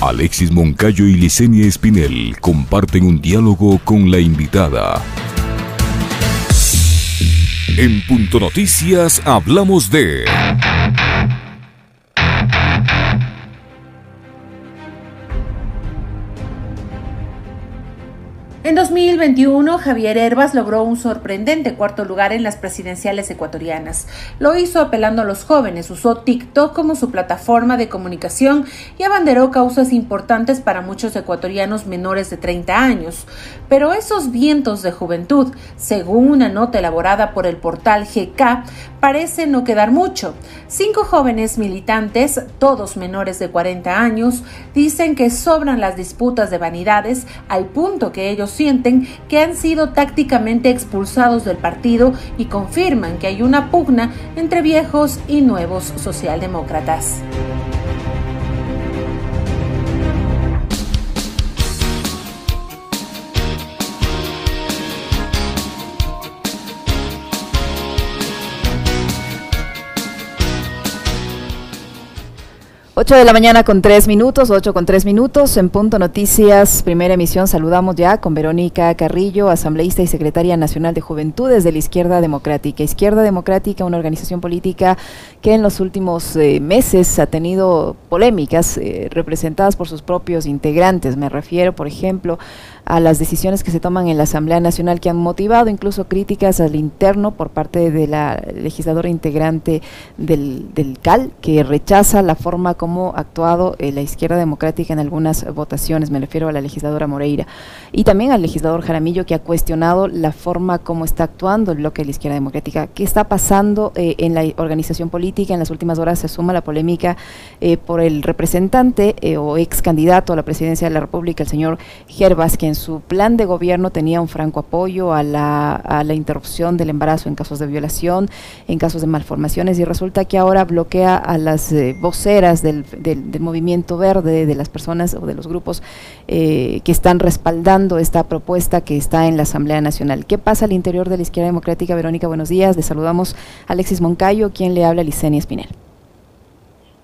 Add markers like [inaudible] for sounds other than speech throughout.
Alexis Moncayo y Licenia Espinel comparten un diálogo con la invitada. En Punto Noticias hablamos de... En 2021, Javier Herbas logró un sorprendente cuarto lugar en las presidenciales ecuatorianas. Lo hizo apelando a los jóvenes, usó TikTok como su plataforma de comunicación y abanderó causas importantes para muchos ecuatorianos menores de 30 años. Pero esos vientos de juventud, según una nota elaborada por el portal GK, parece no quedar mucho. Cinco jóvenes militantes, todos menores de 40 años, dicen que sobran las disputas de vanidades al punto que ellos que han sido tácticamente expulsados del partido y confirman que hay una pugna entre viejos y nuevos socialdemócratas. 8 de la mañana con 3 minutos, 8 con 3 minutos, en Punto Noticias, primera emisión, saludamos ya con Verónica Carrillo, asambleísta y secretaria nacional de Juventudes de la Izquierda Democrática. Izquierda Democrática, una organización política que en los últimos eh, meses ha tenido polémicas eh, representadas por sus propios integrantes. Me refiero, por ejemplo, a las decisiones que se toman en la Asamblea Nacional que han motivado incluso críticas al interno por parte de la legisladora integrante del, del CAL, que rechaza la forma como ha actuado eh, la izquierda democrática en algunas votaciones, me refiero a la legisladora Moreira, y también al legislador Jaramillo, que ha cuestionado la forma como está actuando el bloque de la izquierda democrática. ¿Qué está pasando eh, en la organización política? En las últimas horas se suma la polémica eh, por el representante o ex candidato a la presidencia de la República, el señor Gervas, que en su plan de gobierno tenía un franco apoyo a la, a la interrupción del embarazo en casos de violación, en casos de malformaciones, y resulta que ahora bloquea a las voceras de del, movimiento verde, de las personas o de los grupos eh, que están respaldando esta propuesta que está en la Asamblea Nacional. ¿Qué pasa al interior de la izquierda democrática? Verónica, buenos días. Le saludamos a Alexis Moncayo, quien le habla a Licenia Espinel.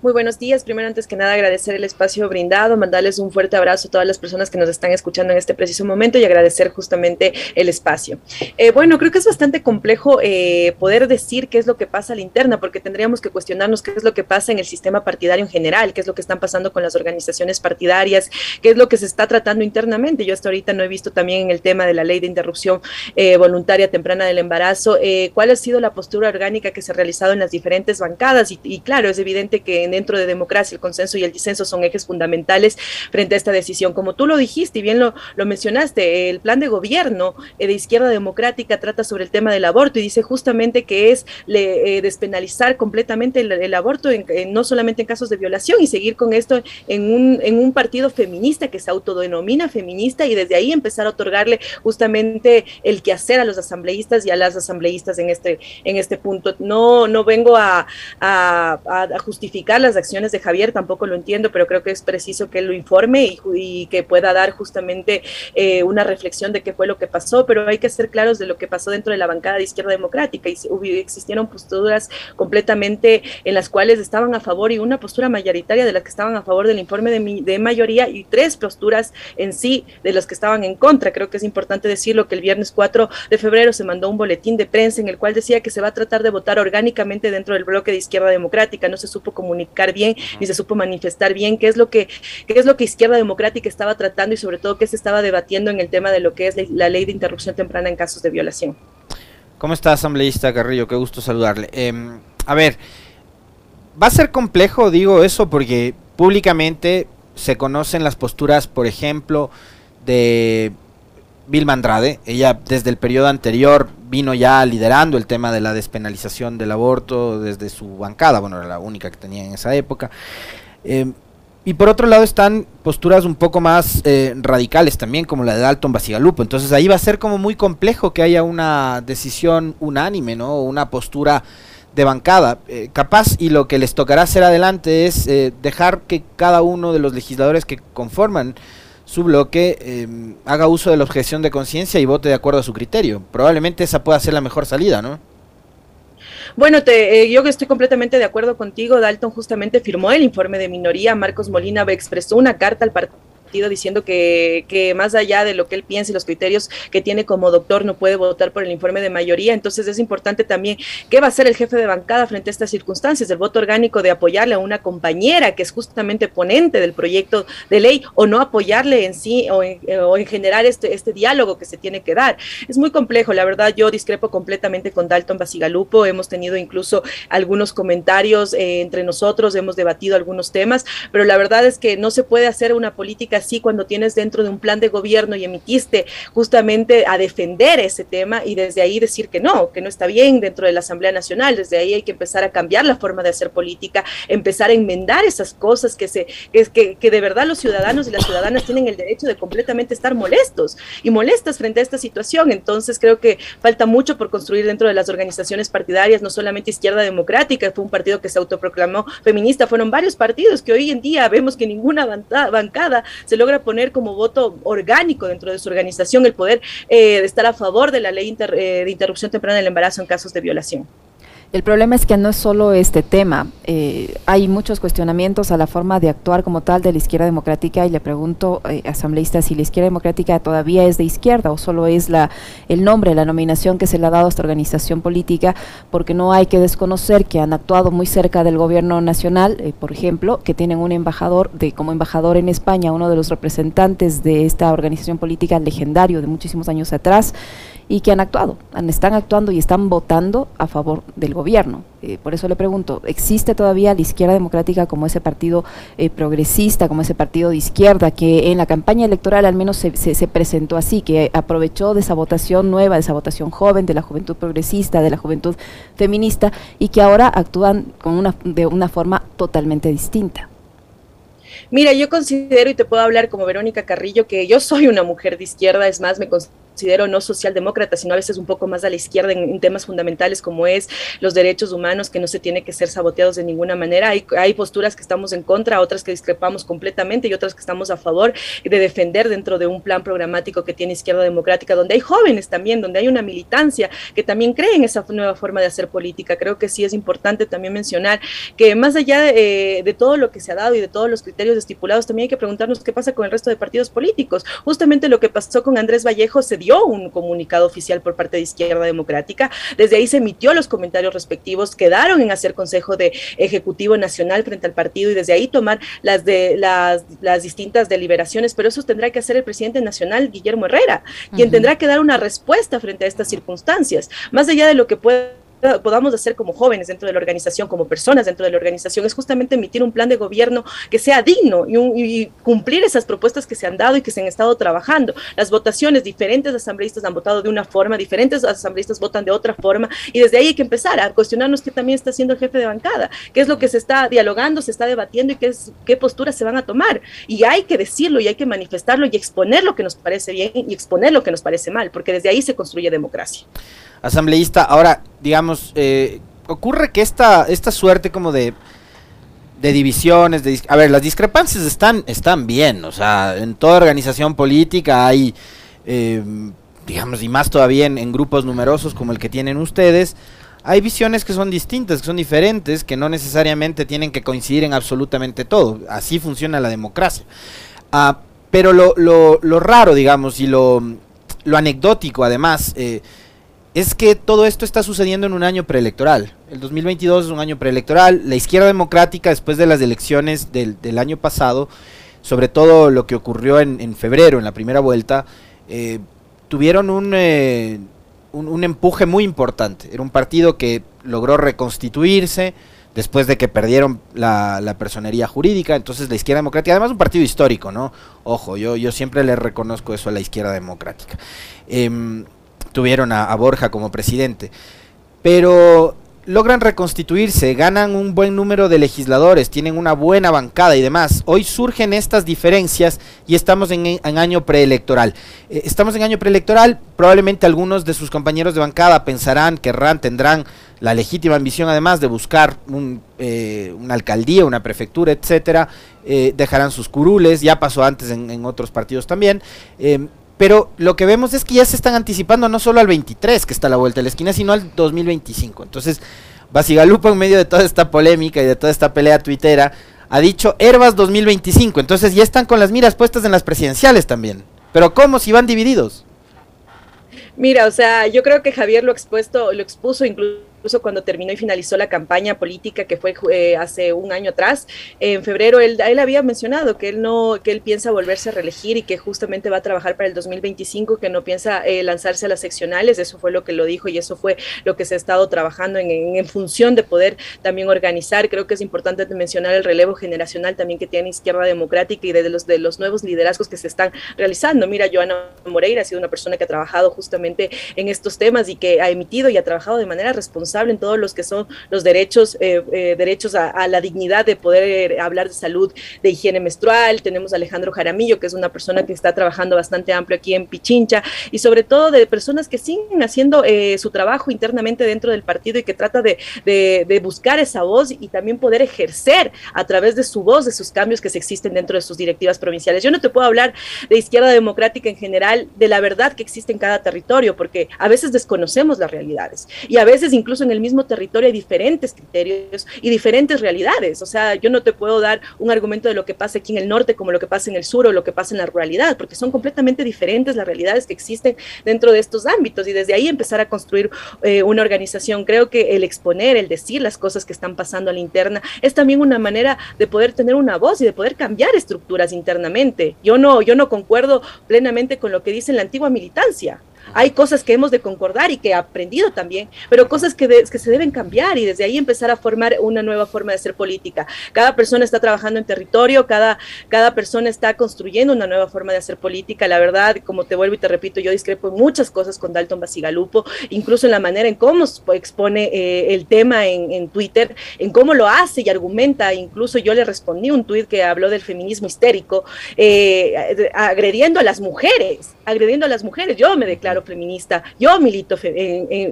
Muy buenos días. Primero, antes que nada, agradecer el espacio brindado, mandarles un fuerte abrazo a todas las personas que nos están escuchando en este preciso momento y agradecer justamente el espacio. Eh, bueno, creo que es bastante complejo eh, poder decir qué es lo que pasa a la interna, porque tendríamos que cuestionarnos qué es lo que pasa en el sistema partidario en general, qué es lo que están pasando con las organizaciones partidarias, qué es lo que se está tratando internamente. Yo hasta ahorita no he visto también en el tema de la ley de interrupción eh, voluntaria temprana del embarazo, cuál ha sido la postura orgánica que se ha realizado en las diferentes bancadas. Y claro, es evidente que dentro de democracia el consenso y el disenso son ejes fundamentales frente a esta decisión. Como tú lo dijiste y bien lo, lo mencionaste, el plan de gobierno eh, de izquierda democrática trata sobre el tema del aborto y dice justamente que es le, eh, despenalizar completamente el, aborto, no solamente en casos de violación y seguir con esto en un, en un partido feminista que se autodenomina feminista y desde ahí empezar a otorgarle justamente el quehacer a los asambleístas y a las asambleístas en este, en este punto. No, no vengo a, a, a justificar las acciones de Javier, tampoco lo entiendo, pero creo que es preciso que él lo informe y, que pueda dar justamente eh, una reflexión de qué fue lo que pasó, pero hay que ser claros de lo que pasó dentro de la bancada de izquierda democrática y existieron posturas completamente en las cuales estaban a favor y una postura mayoritaria de las que estaban a favor del informe de, de mayoría y tres posturas en sí de los que estaban en contra. Creo que es importante decirlo que el viernes 4 de febrero se mandó un boletín de prensa en el cual decía que se va a tratar de votar orgánicamente dentro del bloque de izquierda democrática. No se supo comunicar bien, ni se supo manifestar bien qué es lo que, qué es lo que Izquierda Democrática estaba tratando y sobre todo qué se estaba debatiendo en el tema de lo que es la ley de interrupción temprana en casos de violación. ¿Cómo está, asambleísta Carrillo? Qué gusto saludarle. Em, a ver, va a ser complejo, digo eso, porque públicamente se conocen las posturas, por ejemplo, de Vilma Andrade. Ella desde el periodo anterior vino ya liderando el tema de la despenalización del aborto desde su bancada, bueno, era la única que tenía en esa época. Eh, y por otro lado están posturas un poco más eh, radicales también, como la de Dalton Basigalupo. Entonces ahí va a ser como muy complejo que haya una decisión unánime, ¿no? Una postura de bancada. Eh, capaz y lo que les tocará hacer adelante es dejar que cada uno de los legisladores que conforman su bloque em, haga uso de la objeción de conciencia y vote de acuerdo a su criterio. Probablemente esa pueda ser la mejor salida, ¿no? Bueno, te, eh, yo estoy completamente de acuerdo contigo. Dalton justamente firmó el informe de minoría. Marcos Molina expresó una carta al partido diciendo que, más allá de lo que él piensa y los criterios que tiene como doctor no puede votar por el informe de mayoría. Entonces es importante también qué va a hacer el jefe de bancada frente a estas circunstancias, el voto orgánico de apoyarle a una compañera que es justamente ponente del proyecto de ley o no apoyarle en sí o en, o en generar este, este diálogo que se tiene que dar. Es muy complejo, la verdad yo discrepo completamente con Dalton Basigalupo, hemos tenido incluso algunos comentarios eh, entre nosotros, hemos debatido algunos temas, pero la verdad es que no se puede hacer una política así cuando tienes dentro de un plan de gobierno y emitiste justamente a defender ese tema y desde ahí decir que no, que no está bien dentro de la Asamblea Nacional. Desde ahí hay que empezar a cambiar la forma de hacer política, empezar a enmendar esas cosas que, se, que, de verdad los ciudadanos y las ciudadanas tienen el derecho de completamente estar molestos y molestas frente a esta situación. Entonces creo que falta mucho por construir dentro de las organizaciones partidarias, no solamente Izquierda Democrática, fue un partido que se autoproclamó feminista, fueron varios partidos que hoy en día vemos que ninguna bancada se logra poner como voto orgánico dentro de su organización el poder eh, estar a favor de la ley eh, de interrupción temprana del embarazo en casos de violación. El problema es que no es solo este tema, eh, hay muchos cuestionamientos a la forma de actuar como tal de la izquierda democrática y le pregunto, eh, asambleísta, si la izquierda democrática todavía es de izquierda o solo es la, el nombre, la nominación que se le ha dado a esta organización política, porque no hay que desconocer que han actuado muy cerca del gobierno nacional, eh, por ejemplo, que tienen un embajador, de como embajador en España, uno de los representantes de esta organización política legendario de muchísimos años atrás, y que han actuado, están actuando y están votando a favor del gobierno. Eh, por eso le pregunto, ¿existe todavía la izquierda democrática como ese partido eh, progresista, como ese partido de izquierda que en la campaña electoral al menos se, se, presentó así, que aprovechó de esa votación nueva, de esa votación joven, de la juventud progresista, de la juventud feminista y que ahora actúan con una, de una forma totalmente distinta? Mira, yo considero y te puedo hablar como Verónica Carrillo que yo soy una mujer de izquierda, es más, me considero considero no socialdemócrata, sino a veces un poco más a la izquierda en, temas fundamentales como es los derechos humanos, que no se tiene que ser saboteados de ninguna manera. Hay, hay posturas que estamos en contra, otras que discrepamos completamente y otras que estamos a favor de defender dentro de un plan programático que tiene Izquierda Democrática, donde hay jóvenes también, donde hay una militancia que también cree en esa nueva forma de hacer política. Creo que sí es importante también mencionar que más allá de, de todo lo que se ha dado y de todos los criterios estipulados, también hay que preguntarnos qué pasa con el resto de partidos políticos. Justamente lo que pasó con Andrés Vallejo se dio un comunicado oficial por parte de Izquierda Democrática. Desde ahí se emitió los comentarios respectivos, quedaron en hacer Consejo de Ejecutivo Nacional frente al partido y desde ahí tomar las de las, las distintas deliberaciones, pero eso tendrá que hacer el presidente nacional, Guillermo Herrera, quien tendrá que dar una respuesta frente a estas circunstancias, más allá de lo que puede podamos hacer como jóvenes dentro de la organización, como personas dentro de la organización, es justamente emitir un plan de gobierno que sea digno y, cumplir esas propuestas que se han dado y que se han estado trabajando. Las votaciones, diferentes asambleístas han votado de una forma, diferentes asambleístas votan de otra forma, y desde ahí hay que empezar a cuestionarnos qué también está haciendo el jefe de bancada, qué es lo que se está dialogando, se está debatiendo y qué, es, qué posturas se van a tomar. Y hay que decirlo y hay que manifestarlo y exponer lo que nos parece bien y exponer lo que nos parece mal, porque desde ahí se construye democracia asambleísta. Ahora, digamos, eh, ocurre que esta, esta suerte como de, de divisiones, de, a ver, las discrepancias están, están bien, o sea, en toda organización política hay, eh, digamos, y más todavía en, grupos numerosos como el que tienen ustedes, hay visiones que son distintas, que son diferentes, que no necesariamente tienen que coincidir en absolutamente todo. Así funciona la democracia. Ah, pero lo, lo, lo, raro, digamos, y lo, lo anecdótico, además, eh, es que todo esto está sucediendo en un año preelectoral. El 2022 es un año preelectoral. La izquierda democrática, después de las elecciones del, año pasado, sobre todo lo que ocurrió en, febrero, en la primera vuelta, eh, tuvieron eh, un, un, empuje muy importante. Era un partido que logró reconstituirse después de que perdieron la, personería jurídica. Entonces la izquierda democrática, además un partido histórico, ¿no? Ojo, yo, yo siempre le reconozco eso a la izquierda democrática. Em, tuvieron a, Borja como presidente. Pero logran reconstituirse, ganan un buen número de legisladores, tienen una buena bancada y demás. Hoy surgen estas diferencias y estamos en, año preelectoral. Eh, estamos en año preelectoral, probablemente algunos de sus compañeros de bancada pensarán, querrán, tendrán la legítima ambición además de buscar un, eh, una alcaldía, una prefectura, etcétera, eh, dejarán sus curules, ya pasó antes en, en otros partidos también, pero lo que vemos es que ya se están anticipando no solo al 23, que está a la vuelta de la esquina, sino al 2025. Entonces, Basigalupo en medio de toda esta polémica y de toda esta pelea tuitera ha dicho Herbas 2025, entonces ya están con las miras puestas en las presidenciales también. Pero ¿cómo si van divididos? Mira, o sea, yo creo que Javier lo expuesto, lo expuso incluso incluso cuando terminó y finalizó la campaña política que fue eh, hace un año atrás, en febrero él, él había mencionado que él no, que él piensa volverse a reelegir y que justamente va a trabajar para el 2025, que no piensa eh, lanzarse a las seccionales, eso fue lo que lo dijo y eso fue lo que se ha estado trabajando en, en, función de poder también organizar. Creo que es importante mencionar el relevo generacional también que tiene Izquierda Democrática y de los, de los nuevos liderazgos que se están realizando. Mira, Joana Moreira ha sido una persona que ha trabajado justamente en estos temas y que ha emitido y ha trabajado de manera responsable en todos los que son los derechos, eh, eh, derechos a, la dignidad de poder eh, hablar de salud, de higiene menstrual. Tenemos a Alejandro Jaramillo, que es una persona que está trabajando bastante amplio aquí en Pichincha, y sobre todo de personas que siguen haciendo su trabajo internamente dentro del partido y que trata de, de, buscar esa voz y también poder ejercer a través de su voz, de sus cambios que se existen dentro de sus directivas provinciales. Yo no te puedo hablar de izquierda democrática en general, de la verdad que existe en cada territorio, porque a veces desconocemos las realidades y a veces incluso en el mismo territorio hay diferentes criterios y diferentes realidades. O sea, yo no te puedo dar un argumento de lo que pasa aquí en el norte como lo que pasa en el sur o lo que pasa en la ruralidad, porque son completamente diferentes las realidades que existen dentro de estos ámbitos y desde ahí empezar a construir eh, una organización. Creo que el exponer, el decir las cosas que están pasando a la interna es también una manera de poder tener una voz y de poder cambiar estructuras internamente. Yo no, yo no concuerdo plenamente con lo que dice la antigua militancia. Hay cosas que hemos de concordar y que he aprendido también, pero cosas que, se deben cambiar y desde ahí empezar a formar una nueva forma de hacer política. Cada persona está trabajando en territorio, cada, cada persona está construyendo una nueva forma de hacer política. La verdad, como te vuelvo y te repito, yo discrepo en muchas cosas con Dalton Basigalupo, incluso en la manera en cómo expone eh, el tema en, en, Twitter, en cómo lo hace y argumenta. Incluso yo le respondí un tuit que habló del feminismo histérico, eh, agrediendo a las mujeres, agrediendo a las mujeres. Yo me declaro feminista, yo milito,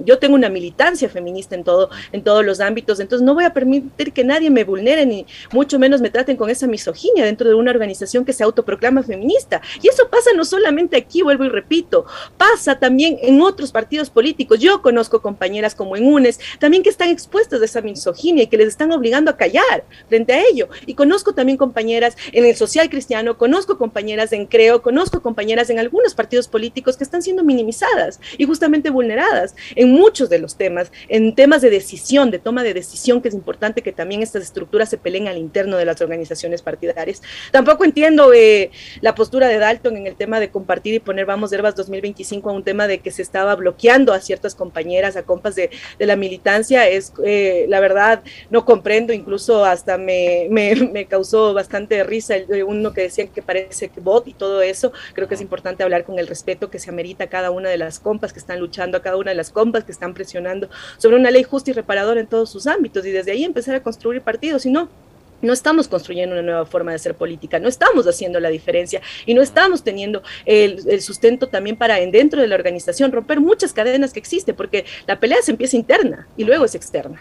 yo tengo una militancia feminista en, todo, en todos los ámbitos, entonces no voy a permitir que nadie me vulnere ni mucho menos me traten con esa misoginia dentro de una organización que se autoproclama feminista. Y eso pasa no solamente aquí, vuelvo y repito, pasa también en otros partidos políticos. Yo conozco compañeras como en UNES, también que están expuestas a esa misoginia y que les están obligando a callar frente a ello. Y conozco también compañeras en el social cristiano, conozco compañeras en Creo, conozco compañeras en algunos partidos políticos que están siendo minimizadas y justamente vulneradas en muchos de los temas, en temas de decisión, de toma de decisión, que es importante que también estas estructuras se peleen al interno de las organizaciones partidarias. Tampoco entiendo eh, la postura de Dalton en el tema de compartir y poner Vamos Herbas 2025 a un tema de que se estaba bloqueando a ciertas compañeras, a compas de, de la militancia. Es, eh, la verdad, no comprendo, incluso hasta me, me, me causó bastante risa el, uno que decía que parece que bot y todo eso. Creo que es importante hablar con el respeto que se amerita cada una de las compas que están luchando, a cada una de las compas que están presionando sobre una ley justa y reparadora en todos sus ámbitos y desde ahí empezar a construir partidos, si no, no estamos construyendo una nueva forma de hacer política, no estamos haciendo la diferencia y no estamos teniendo el, el, sustento también para dentro de la organización romper muchas cadenas que existen, porque la pelea se empieza interna y luego es externa.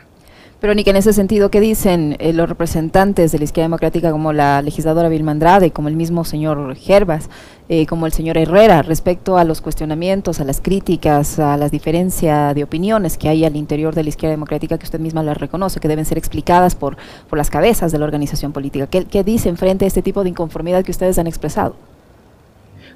Pero ni que en ese sentido, ¿qué dicen eh, los representantes de la izquierda democrática como la legisladora Vilma Andrade, como el mismo señor Gerbas, eh, como el señor Herrera, respecto a los cuestionamientos, a las críticas, a la diferencia de opiniones que hay al interior de la izquierda democrática que usted misma las reconoce, que deben ser explicadas por, por las cabezas de la organización política? ¿Qué, ¿Qué dicen frente a este tipo de inconformidad que ustedes han expresado?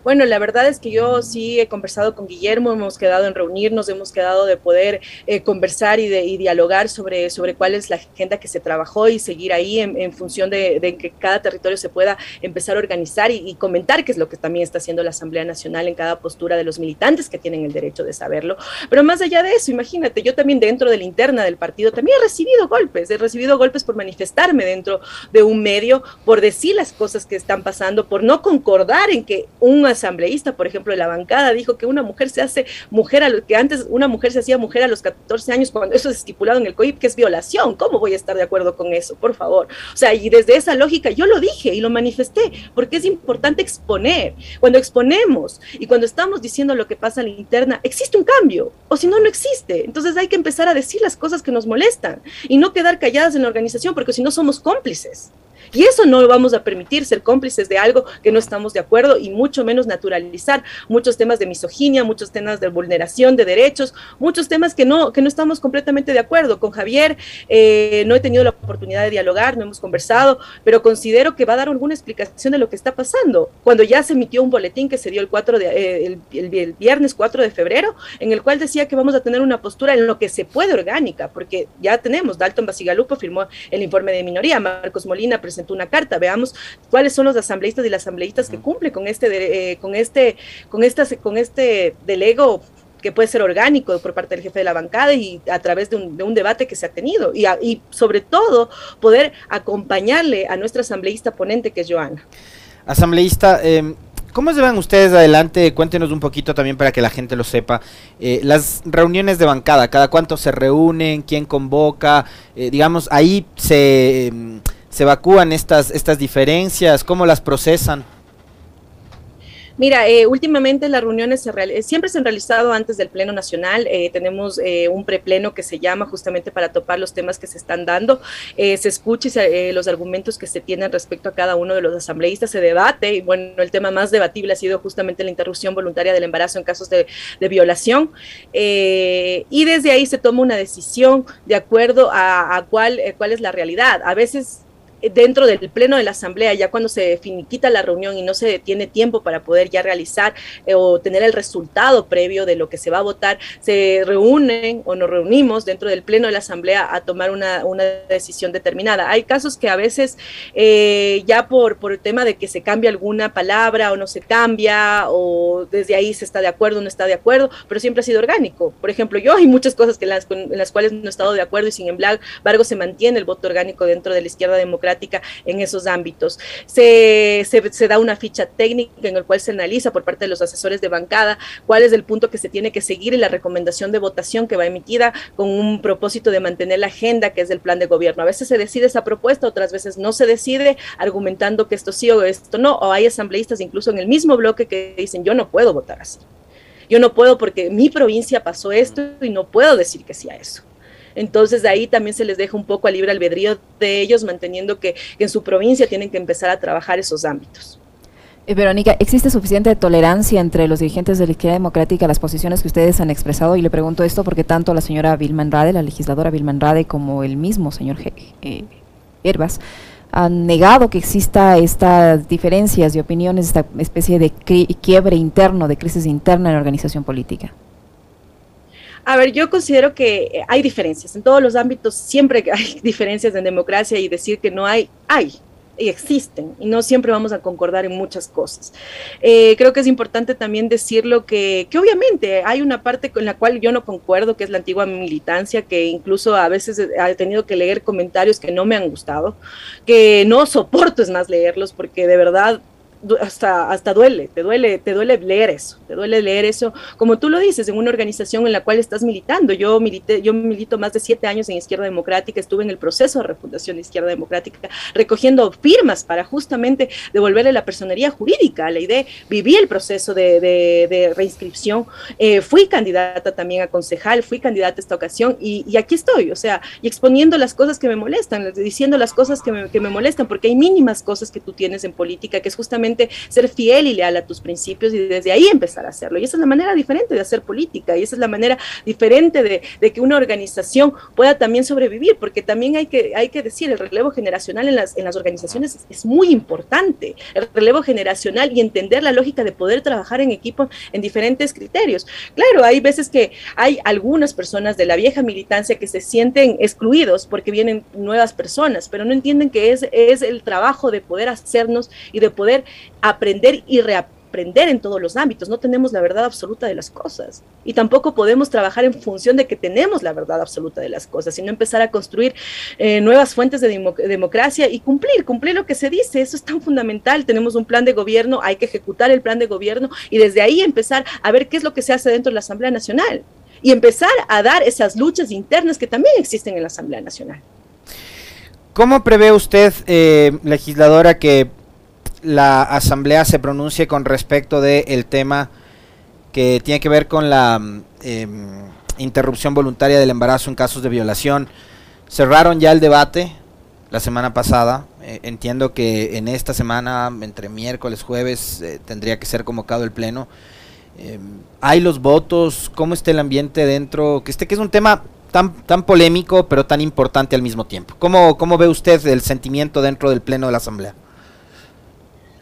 Bueno, la verdad es que yo sí he conversado con Guillermo, hemos quedado en reunirnos, hemos quedado de poder eh, conversar y, de, y dialogar sobre, sobre cuál es la agenda que se trabajó y seguir ahí en, función de, de, que cada territorio se pueda empezar a organizar y, y, comentar qué es lo que también está haciendo la Asamblea Nacional en cada postura de los militantes que tienen el derecho de saberlo. Pero más allá de eso, imagínate, yo también dentro de la interna del partido también he recibido golpes, he recibido golpes por manifestarme dentro de un medio, por decir las cosas que están pasando, por no concordar en que un asambleísta, por ejemplo, de la bancada, dijo que una mujer se hace mujer, a lo, que antes una mujer se hacía mujer a los 14 años, cuando eso es estipulado en el COIP, que es violación. ¿Cómo voy a estar de acuerdo con eso? Por favor. O sea, y desde esa lógica yo lo dije y lo manifesté, porque es importante exponer. Cuando exponemos y cuando estamos diciendo lo que pasa en la interna, existe un cambio, o si no, no existe. Entonces hay que empezar a decir las cosas que nos molestan y no quedar calladas en la organización, porque si no somos cómplices. Y eso no lo vamos a permitir, ser cómplices de algo que no estamos de acuerdo y mucho menos naturalizar muchos temas de misoginia, muchos temas de vulneración de derechos, muchos temas que no, que no estamos completamente de acuerdo. Con Javier eh, no he tenido la oportunidad de dialogar, no hemos conversado, pero considero que va a dar alguna explicación de lo que está pasando. Cuando ya se emitió un boletín que se dio el, 4 de, eh, el, viernes 4 de febrero, en el cual decía que vamos a tener una postura en lo que se puede orgánica, porque ya tenemos, Dalton Basigalupo firmó el informe de minoría, Marcos Molina presentó una carta, veamos cuáles son los asambleístas y las asambleístas que cumplen con este, eh, con este, con estas, con este delego que puede ser orgánico por parte del jefe de la bancada y a través de un, debate que se ha tenido y, y, sobre todo poder acompañarle a nuestra asambleísta ponente que es Joana. Asambleísta, eh, ¿Cómo se van ustedes adelante? Cuéntenos un poquito también para que la gente lo sepa. Eh, las reuniones de bancada, ¿cada cuánto se reúnen? ¿Quién convoca? Eh, digamos, ahí se, em, se evacúan estas, estas diferencias, ¿cómo las procesan? Mira, eh, últimamente las reuniones se eh, siempre se han realizado antes del Pleno Nacional. Eh, tenemos un prepleno que se llama justamente para topar los temas que se están dando. se escucha los argumentos que se tienen respecto a cada uno de los asambleístas, se debate. Y bueno, el tema más debatible ha sido justamente la interrupción voluntaria del embarazo en casos de, violación. y desde ahí se toma una decisión de acuerdo a, a cuál, cuál es la realidad. A veces dentro del pleno de la asamblea, ya cuando se finiquita la reunión y no se tiene tiempo para poder ya realizar eh, o tener el resultado previo de lo que se va a votar, se reúnen o nos reunimos dentro del pleno de la asamblea a tomar una, una decisión determinada. Hay casos que a veces eh, ya por, por el tema de que se cambia alguna palabra o no se cambia o desde ahí se está de acuerdo o no está de acuerdo, pero siempre ha sido orgánico. Por ejemplo, yo hay muchas cosas que las, en las cuales no he estado de acuerdo y sin embargo se mantiene el voto orgánico dentro de la izquierda democrática en esos ámbitos. Se, se, da una ficha técnica en el cual se analiza por parte de los asesores de bancada cuál es el punto que se tiene que seguir y la recomendación de votación que va emitida con un propósito de mantener la agenda que es el plan de gobierno. A veces se decide esa propuesta, otras veces no se decide, argumentando que esto sí o esto no, o hay asambleístas incluso en el mismo bloque que dicen yo no puedo votar así. Yo no puedo porque mi provincia pasó esto y no puedo decir que sí a eso. Entonces de ahí también se les deja un poco a libre albedrío de ellos, manteniendo que, en su provincia tienen que empezar a trabajar esos ámbitos. Eh, Verónica, ¿existe suficiente tolerancia entre los dirigentes de la izquierda democrática a las posiciones que ustedes han expresado? Y le pregunto esto porque tanto la señora Vilma Rade, la legisladora Vilma Rade, como el mismo señor eh, Herbas han negado que exista estas diferencias de opiniones, esta especie de quiebre interno, de crisis interna en la organización política. A ver, yo considero que eh, hay diferencias. En todos los ámbitos siempre [laughs] hay diferencias en democracia y decir que no hay, hay y existen y no siempre vamos a concordar en muchas cosas. Eh, creo que es importante también decirlo que, que obviamente hay una parte con la cual yo no concuerdo, que es la antigua militancia, que incluso a veces he tenido que leer comentarios que no me han gustado, que no soporto es más leerlos porque de verdad hasta, hasta duele, te duele, te duele leer eso, te duele leer eso, como tú lo dices, en una organización en la cual estás militando. Yo milité, yo milito más de siete años en Izquierda Democrática, estuve en el proceso de refundación de Izquierda Democrática, recogiendo firmas para justamente devolverle la personería jurídica a la idea, viví el proceso de, de, reinscripción, eh, fui candidata también a concejal, fui candidata esta ocasión y, y, aquí estoy, o sea, y exponiendo las cosas que me molestan, diciendo las cosas que me, que me molestan, porque hay mínimas cosas que tú tienes en política, que es justamente ser fiel y leal a tus principios y desde ahí empezar a hacerlo. Y esa es la manera diferente de hacer política y esa es la manera diferente de, que una organización pueda también sobrevivir, porque también hay que, hay que decir, el relevo generacional en las, en las organizaciones es, muy importante, el relevo generacional y entender la lógica de poder trabajar en equipo en diferentes criterios. Claro, hay veces que hay algunas personas de la vieja militancia que se sienten excluidos porque vienen nuevas personas, pero no entienden que es, es el trabajo de poder hacernos y de poder aprender y reaprender en todos los ámbitos. No tenemos la verdad absoluta de las cosas. Y tampoco podemos trabajar en función de que tenemos la verdad absoluta de las cosas, sino empezar a construir eh, nuevas fuentes de democracia y cumplir, cumplir lo que se dice. Eso es tan fundamental. Tenemos un plan de gobierno, hay que ejecutar el plan de gobierno y desde ahí empezar a ver qué es lo que se hace dentro de la Asamblea Nacional y empezar a dar esas luchas internas que también existen en la Asamblea Nacional. ¿Cómo prevé usted, eh, legisladora, que la asamblea se pronuncie con respecto del el tema que tiene que ver con la em, interrupción voluntaria del embarazo en casos de violación. Cerraron ya el debate la semana pasada Eh, entiendo que en esta semana, entre miércoles, jueves, eh, tendría que ser convocado el pleno. Em, ¿Hay los votos? ¿Cómo está el ambiente dentro? Que este que es un tema tan, tan polémico, pero tan importante al mismo tiempo. ¿Cómo, ¿Cómo ve usted el sentimiento dentro del pleno de la Asamblea?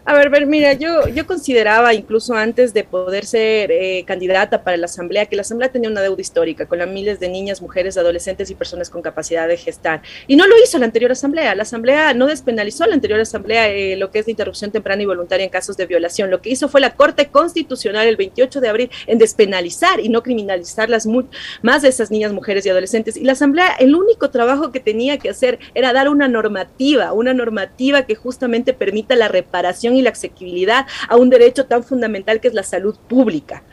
A ver, ver, mira, yo, yo consideraba incluso antes de poder ser eh, candidata para la Asamblea que la Asamblea tenía una deuda histórica con las miles de niñas, mujeres, adolescentes y personas con capacidad de gestar. Y no lo hizo la anterior Asamblea. La Asamblea no despenalizó la anterior Asamblea eh, lo que es la interrupción temprana y voluntaria en casos de violación. Lo que hizo fue la Corte Constitucional el 28 de abril en despenalizar y no criminalizar las más de esas niñas, mujeres y adolescentes. Y la Asamblea, el único trabajo que tenía que hacer era dar una normativa, una normativa que justamente permita la reparación y la accesibilidad a un derecho tan fundamental que es la salud pública.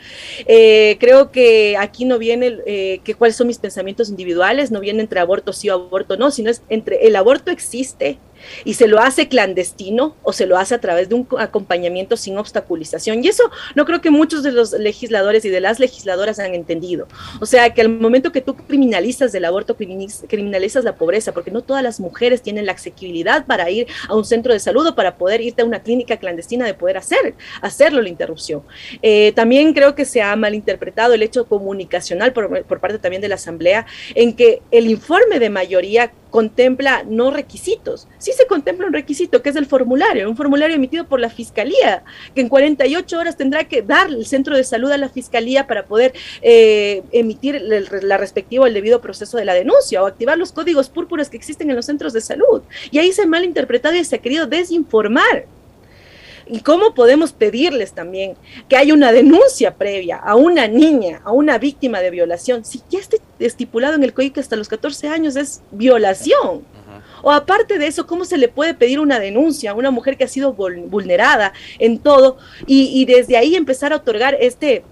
Eh, creo que aquí no viene eh, que cuáles son mis pensamientos individuales, no viene entre aborto sí o aborto no, sino es entre el aborto existe, y se lo hace clandestino o se lo hace a través de un acompañamiento sin obstaculización. Y eso no creo que muchos de los legisladores y de las legisladoras han entendido. O sea, que al momento que tú criminalizas el aborto, criminalizas la pobreza, porque no todas las mujeres tienen la asequibilidad para ir a un centro de salud o para poder irte a una clínica clandestina de poder hacer, hacerlo la interrupción. Eh, también creo que se ha malinterpretado el hecho comunicacional por parte también de la Asamblea en que el informe de mayoría contempla no requisitos. Sí se contempla un requisito, que es el formulario, un formulario emitido por la Fiscalía, que en 48 horas tendrá que dar el centro de salud a la Fiscalía para poder eh, emitir la respectiva, el debido proceso de la denuncia o activar los códigos púrpuras que existen en los centros de salud. Y ahí se ha malinterpretado y se ha querido desinformar. ¿Y cómo podemos pedirles también que haya una denuncia previa a una niña, a una víctima de violación? Si ya está estipulado en el código que hasta los 14 años es violación. O aparte de eso, ¿cómo se le puede pedir una denuncia a una mujer que ha sido vulnerada en todo y, y desde ahí empezar a otorgar este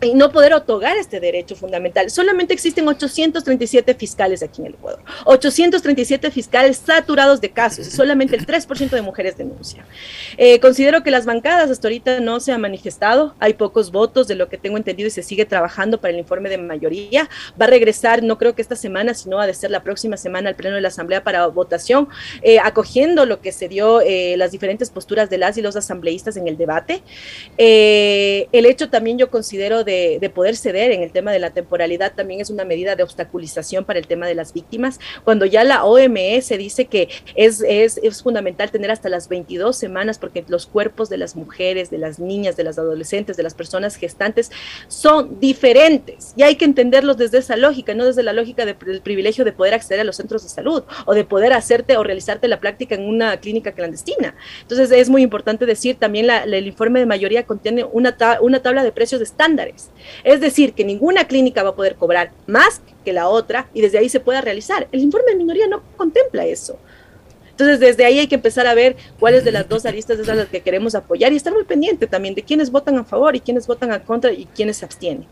y no poder otorgar este derecho fundamental. Solamente existen 837 fiscales aquí en el Ecuador. 837 fiscales saturados de casos solamente el 3% de mujeres denuncia. Eh, considero que las bancadas hasta ahorita no se han manifestado. Hay pocos votos de lo que tengo entendido y se sigue trabajando para el informe de mayoría. Va a regresar, no creo que esta semana, sino a de ser la próxima semana al Pleno de la Asamblea para votación, eh, acogiendo lo que se dio, eh, las diferentes posturas de las y los asambleístas en el debate. el hecho también yo considero de, poder ceder en el tema de la temporalidad también es una medida de obstaculización para el tema de las víctimas. Cuando ya la OMS dice que es, es, es fundamental tener hasta las 22 semanas porque los cuerpos de las mujeres, de las niñas, de las adolescentes, de las personas gestantes son diferentes y hay que entenderlos desde esa lógica, no desde la lógica del privilegio de poder acceder a los centros de salud o de poder hacerte o realizarte la práctica en una clínica clandestina. Entonces es muy importante decir también la, el informe de mayoría contiene una, una tabla de precios de estándares es decir, que ninguna clínica va a poder cobrar más que la otra y desde ahí se pueda realizar. El informe de minoría no contempla eso. Entonces, desde ahí hay que empezar a ver cuáles de las dos aristas es las que queremos apoyar y estar muy pendiente también de quiénes votan a favor y quiénes votan a contra y quiénes se abstienen.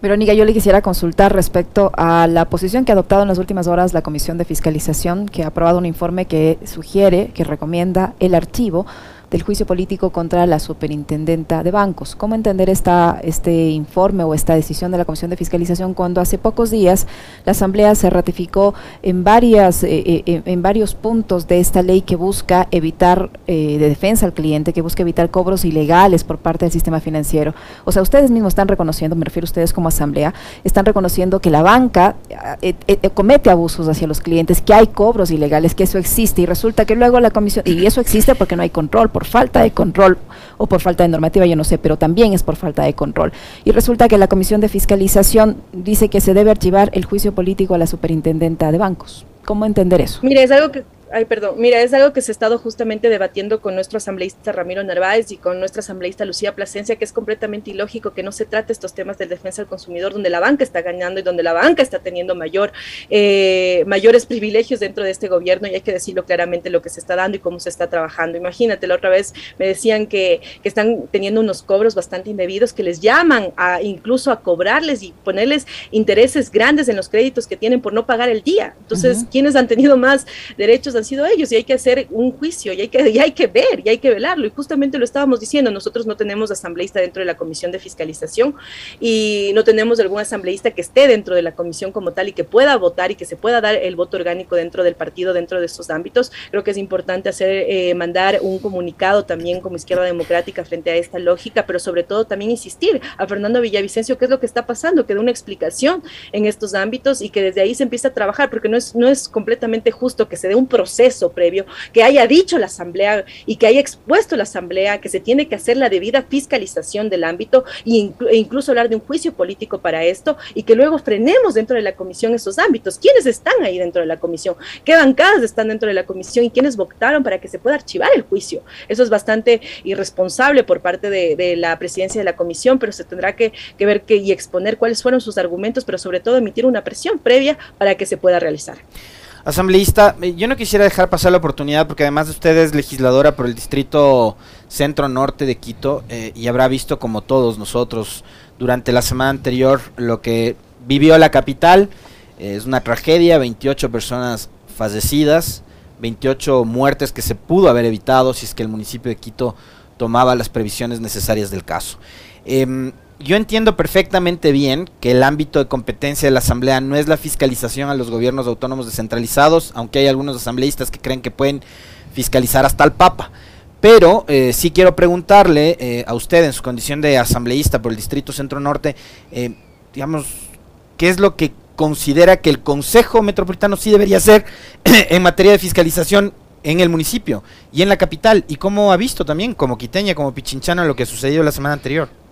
Verónica, yo le quisiera consultar respecto a la posición que ha adoptado en las últimas horas la Comisión de Fiscalización, que ha aprobado un informe que sugiere, que recomienda el archivo del juicio político contra la superintendenta de bancos. ¿Cómo entender esta, este informe o esta decisión de la Comisión de Fiscalización cuando hace pocos días la Asamblea se ratificó en, varias, eh, eh, en varios puntos de esta ley que busca evitar, eh, de defensa al cliente, que busca evitar cobros ilegales por parte del sistema financiero? O sea, ustedes mismos están reconociendo, me refiero a ustedes como Asamblea, están reconociendo que la banca comete abusos hacia los clientes, que hay cobros ilegales, que eso existe y resulta que luego la Comisión, y eso existe porque no hay control por falta de control o por falta de normativa, yo no sé, pero también es por falta de control. Y resulta que la Comisión de Fiscalización dice que se debe archivar el juicio político a la superintendenta de bancos. ¿Cómo entender eso? Mire, es algo que Ay, perdón. Mira, es algo que se ha estado justamente debatiendo con nuestro asambleísta Ramiro Narváez y con nuestra asambleísta Lucía Plasencia, que es completamente ilógico que no se trate estos temas de defensa del consumidor, donde la banca está ganando y donde la banca está teniendo mayor, eh, mayores privilegios dentro de este gobierno, y hay que decirlo claramente lo que se está dando y cómo se está trabajando. Imagínate, la otra vez me decían que, que están teniendo unos cobros bastante indebidos, que les llaman a incluso a cobrarles y ponerles intereses grandes en los créditos que tienen por no pagar el día. Entonces, ¿quiénes han tenido más derechos han sido ellos y hay que hacer un juicio y hay que, y hay que ver y hay que velarlo. Y justamente lo estábamos diciendo, nosotros no tenemos asambleísta dentro de la comisión de fiscalización y no tenemos algún asambleísta que esté dentro de la comisión como tal y que pueda votar y que se pueda dar el voto orgánico dentro del partido, dentro de estos ámbitos. Creo que es importante hacer, eh, mandar un comunicado también como izquierda democrática frente a esta lógica, pero sobre todo también insistir a Fernando Villavicencio qué es lo que está pasando, que dé una explicación en estos ámbitos y que desde ahí se empiece a trabajar, porque no es, no es completamente justo que se dé un proceso previo, que haya dicho la Asamblea y que haya expuesto la Asamblea que se tiene que hacer la debida fiscalización del ámbito e incluso hablar de un juicio político para esto y que luego frenemos dentro de la comisión esos ámbitos. ¿Quiénes están ahí dentro de la comisión? ¿Qué bancadas están dentro de la comisión y quiénes votaron para que se pueda archivar el juicio? Eso es bastante irresponsable por parte de, la presidencia de la comisión, pero se tendrá que, ver que, y exponer cuáles fueron sus argumentos, pero sobre todo emitir una presión previa para que se pueda realizar. Asambleísta, eh, yo no quisiera dejar pasar la oportunidad porque además usted es legisladora por el distrito centro norte de Quito eh, y habrá visto como todos nosotros durante la semana anterior lo que vivió la capital. Eh, es una tragedia, 28 personas fallecidas, 28 muertes que se pudo haber evitado si es que el municipio de Quito tomaba las previsiones necesarias del caso. Em, yo entiendo perfectamente bien que el ámbito de competencia de la Asamblea no es la fiscalización a los gobiernos autónomos descentralizados, aunque hay algunos asambleístas que creen que pueden fiscalizar hasta el Papa. Pero eh, sí quiero preguntarle eh, a usted en su condición de asambleísta por el Distrito Centro Norte, eh, digamos, ¿qué es lo que considera que el Consejo Metropolitano sí debería hacer [clears throat] en materia de fiscalización en el municipio y en la capital? ¿Y cómo ha visto también como quiteña, como pichinchana, lo que sucedió la semana anterior?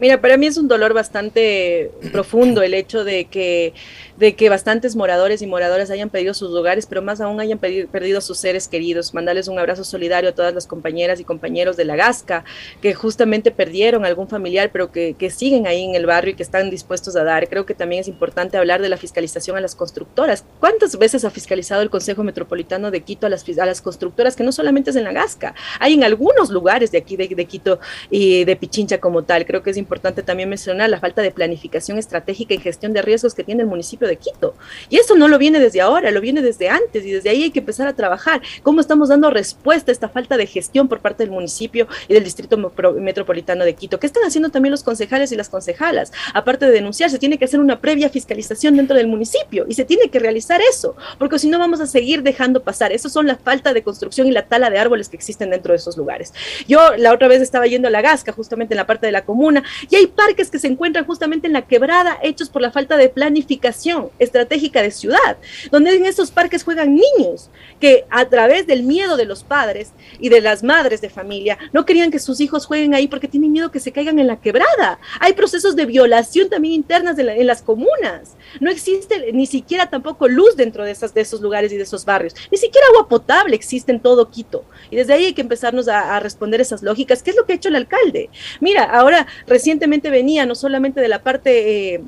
Mira, para mí es un dolor bastante profundo el hecho de que, de que bastantes moradores y moradoras hayan perdido sus lugares, pero más aún hayan perdido, sus seres queridos. Mandarles un abrazo solidario a todas las compañeras y compañeros de la Gasca que justamente perdieron algún familiar, pero que, que siguen ahí en el barrio y que están dispuestos a dar. Creo que también es importante hablar de la fiscalización a las constructoras. ¿Cuántas veces ha fiscalizado el Consejo Metropolitano de Quito a las, a las constructoras, que no solamente es en la Gasca, hay en algunos lugares de aquí de, de Quito y de Pichincha como tal? Creo que es importante importante también mencionar la falta de planificación estratégica y gestión de riesgos que tiene el municipio de Quito. Y eso no lo viene desde ahora, lo viene desde antes y desde ahí hay que empezar a trabajar. ¿Cómo estamos dando respuesta a esta falta de gestión por parte del municipio y del distrito metropolitano de Quito? ¿Qué están haciendo también los concejales y las concejalas? Aparte de denunciar, se tiene que hacer una previa fiscalización dentro del municipio y se tiene que realizar eso, porque si no vamos a seguir dejando pasar. Eso son la falta de construcción y la tala de árboles que existen dentro de esos lugares. Yo la otra vez estaba yendo a la Gasca, justamente en la parte de la comuna, y hay parques que se encuentran justamente en la quebrada, hechos por la falta de planificación estratégica de ciudad, donde en esos parques juegan niños que a través del miedo de los padres y de las madres de familia no querían que sus hijos jueguen ahí porque tienen miedo que se caigan en la quebrada. Hay procesos de violación también internas en las comunas. No existe ni siquiera tampoco luz dentro de, esas, de esos lugares y de esos barrios. Ni siquiera agua potable existe en todo Quito. Y desde ahí hay que empezarnos a, a responder esas lógicas. ¿Qué es lo que ha hecho el alcalde? Mira, ahora recientemente venía no solamente de la parte... Eh,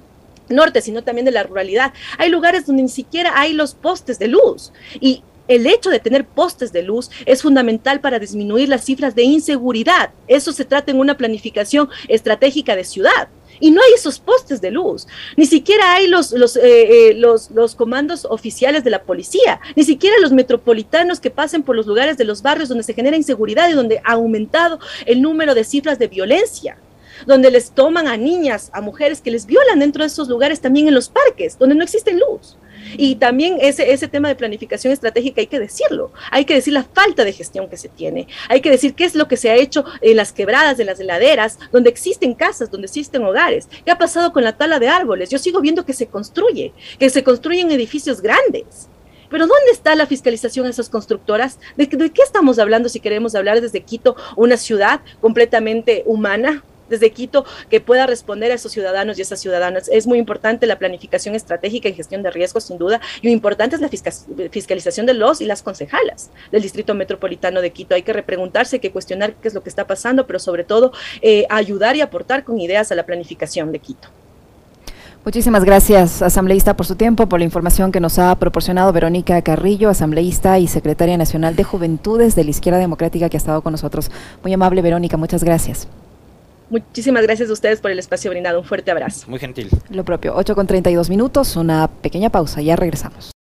norte, sino también de la ruralidad. Hay lugares donde ni siquiera hay los postes de luz y el hecho de tener postes de luz es fundamental para disminuir las cifras de inseguridad. Eso se trata en una planificación estratégica de ciudad. Y no hay esos postes de luz, ni siquiera hay los, los, eh, eh, los, los comandos oficiales de la policía, ni siquiera los metropolitanos que pasen por los lugares de los barrios donde se genera inseguridad y donde ha aumentado el número de cifras de violencia donde les toman a niñas, a mujeres que les violan dentro de esos lugares, también en los parques, donde no existe luz. Y también ese, ese tema de planificación estratégica hay que decirlo, hay que decir la falta de gestión que se tiene, hay que decir qué es lo que se ha hecho en las quebradas, en las heladeras, donde existen casas, donde existen hogares, qué ha pasado con la tala de árboles. Yo sigo viendo que se construye, que se construyen edificios grandes. Pero ¿dónde está la fiscalización a esas constructoras? ¿De, ¿De, qué estamos hablando si queremos hablar desde Quito, una ciudad completamente humana, desde Quito que pueda responder a esos ciudadanos y esas ciudadanas. Es muy importante la planificación estratégica y gestión de riesgos, sin duda, y lo importante es la fiscalización de los y las concejalas del Distrito Metropolitano de Quito. Hay que repreguntarse, hay que cuestionar qué es lo que está pasando, pero sobre todo eh, ayudar y aportar con ideas a la planificación de Quito. Muchísimas gracias, asambleísta, por su tiempo, por la información que nos ha proporcionado Verónica Carrillo, asambleísta y secretaria nacional de Juventudes de la Izquierda Democrática, que ha estado con nosotros. Muy amable, Verónica, muchas gracias. Muchísimas gracias a ustedes por el espacio brindado. Un fuerte abrazo. Muy gentil. Lo propio, 8 con 32 minutos, una pequeña pausa, ya regresamos.